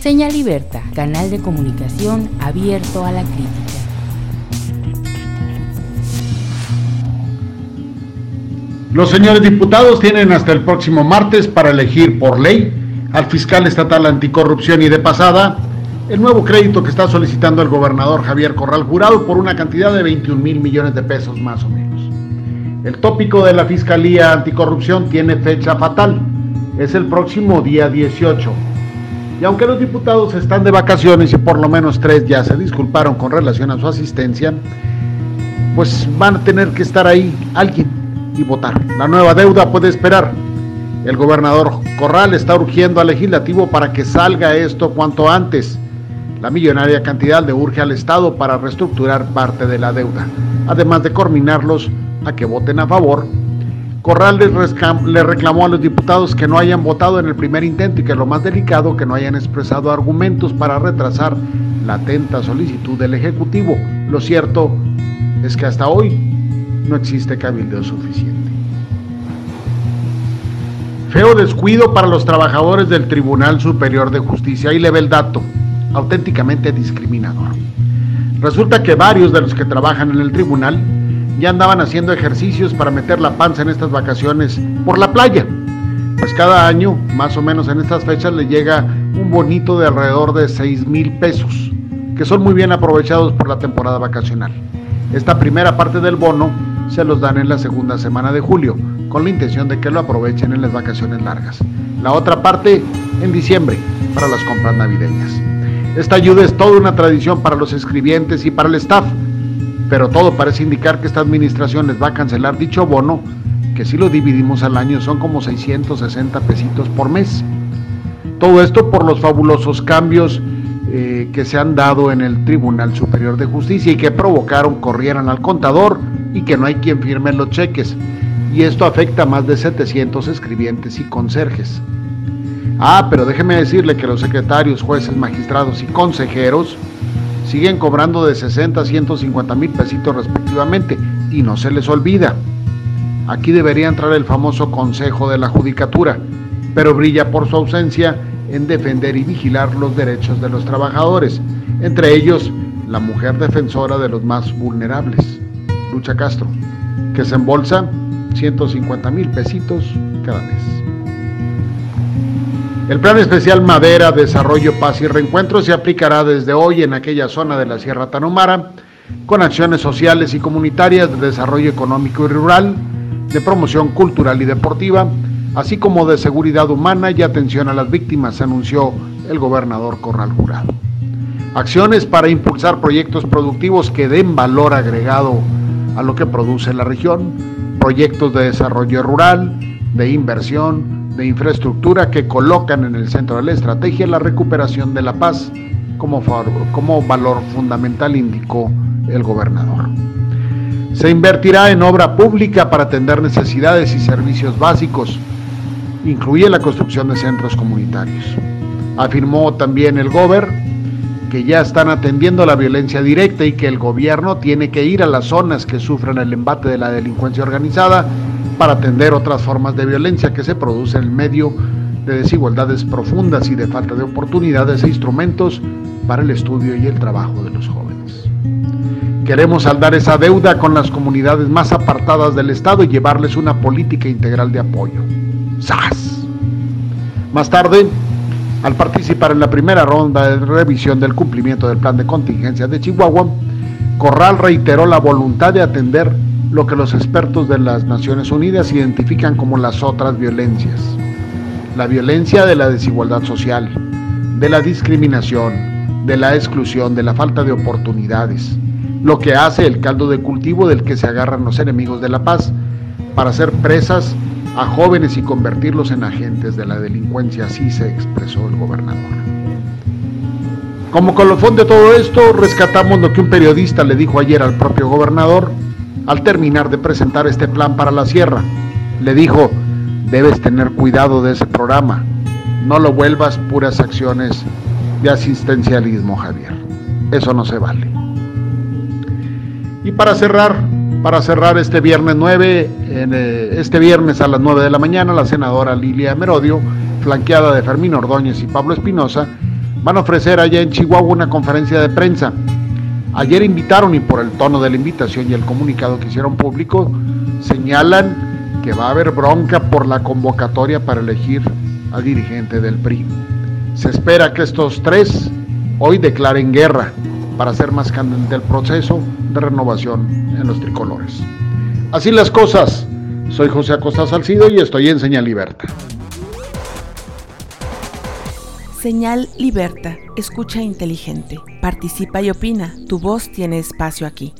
Señal Liberta, canal de comunicación abierto a la crítica. Los señores diputados tienen hasta el próximo martes para elegir por ley al fiscal estatal anticorrupción y de pasada el nuevo crédito que está solicitando el gobernador Javier Corral Jurado por una cantidad de 21 mil millones de pesos más o menos. El tópico de la Fiscalía Anticorrupción tiene fecha fatal, es el próximo día 18. Y aunque los diputados están de vacaciones y por lo menos tres ya se disculparon con relación a su asistencia, pues van a tener que estar ahí alguien y votar. La nueva deuda puede esperar. El gobernador Corral está urgiendo al legislativo para que salga esto cuanto antes. La millonaria cantidad le urge al Estado para reestructurar parte de la deuda, además de coordinarlos a que voten a favor. Corral le reclamó a los diputados que no hayan votado en el primer intento y que lo más delicado, que no hayan expresado argumentos para retrasar la atenta solicitud del Ejecutivo. Lo cierto es que hasta hoy no existe cabildo suficiente. Feo descuido para los trabajadores del Tribunal Superior de Justicia. y le ve el dato, auténticamente discriminador. Resulta que varios de los que trabajan en el tribunal ya andaban haciendo ejercicios para meter la panza en estas vacaciones por la playa. Pues cada año, más o menos en estas fechas, le llega un bonito de alrededor de 6 mil pesos, que son muy bien aprovechados por la temporada vacacional. Esta primera parte del bono se los dan en la segunda semana de julio, con la intención de que lo aprovechen en las vacaciones largas. La otra parte en diciembre, para las compras navideñas. Esta ayuda es toda una tradición para los escribientes y para el staff, pero todo parece indicar que esta administración les va a cancelar dicho bono, que si lo dividimos al año son como 660 pesitos por mes. Todo esto por los fabulosos cambios eh, que se han dado en el Tribunal Superior de Justicia y que provocaron corrieran al contador y que no hay quien firme los cheques. Y esto afecta a más de 700 escribientes y conserjes. Ah, pero déjeme decirle que los secretarios, jueces, magistrados y consejeros siguen cobrando de 60 a 150 mil pesitos respectivamente y no se les olvida. Aquí debería entrar el famoso Consejo de la Judicatura, pero brilla por su ausencia en defender y vigilar los derechos de los trabajadores, entre ellos la mujer defensora de los más vulnerables. Lucha Castro, que se embolsa 150 mil pesitos cada mes. El Plan Especial Madera, Desarrollo, Paz y Reencuentro se aplicará desde hoy en aquella zona de la Sierra Tanumara, con acciones sociales y comunitarias de desarrollo económico y rural, de promoción cultural y deportiva, así como de seguridad humana y atención a las víctimas, anunció el gobernador Corral Jurado. Acciones para impulsar proyectos productivos que den valor agregado a lo que produce la región, proyectos de desarrollo rural, de inversión, de infraestructura que colocan en el centro de la estrategia la recuperación de la paz como, como valor fundamental, indicó el gobernador. Se invertirá en obra pública para atender necesidades y servicios básicos, incluye la construcción de centros comunitarios. Afirmó también el gobernador que ya están atendiendo la violencia directa y que el gobierno tiene que ir a las zonas que sufren el embate de la delincuencia organizada para atender otras formas de violencia que se producen en medio de desigualdades profundas y de falta de oportunidades e instrumentos para el estudio y el trabajo de los jóvenes. Queremos saldar esa deuda con las comunidades más apartadas del Estado y llevarles una política integral de apoyo. ¡Sas! Más tarde, al participar en la primera ronda de revisión del cumplimiento del plan de contingencia de Chihuahua, Corral reiteró la voluntad de atender lo que los expertos de las Naciones Unidas identifican como las otras violencias. La violencia de la desigualdad social, de la discriminación, de la exclusión, de la falta de oportunidades, lo que hace el caldo de cultivo del que se agarran los enemigos de la paz para ser presas a jóvenes y convertirlos en agentes de la delincuencia, así se expresó el gobernador. Como colofón de todo esto, rescatamos lo que un periodista le dijo ayer al propio gobernador al terminar de presentar este plan para la sierra. Le dijo, debes tener cuidado de ese programa, no lo vuelvas puras acciones de asistencialismo, Javier. Eso no se vale. Y para cerrar, para cerrar este viernes 9, eh, este viernes a las 9 de la mañana, la senadora Lilia Merodio, flanqueada de Fermín Ordóñez y Pablo Espinosa, van a ofrecer allá en Chihuahua una conferencia de prensa. Ayer invitaron y por el tono de la invitación y el comunicado que hicieron público, señalan que va a haber bronca por la convocatoria para elegir al dirigente del PRI. Se espera que estos tres hoy declaren guerra para hacer más candente el proceso de renovación en los tricolores. Así las cosas. Soy José Acosta Salcido y estoy en Señal Liberta. Señal Liberta. Escucha inteligente. Participa y opina. Tu voz tiene espacio aquí.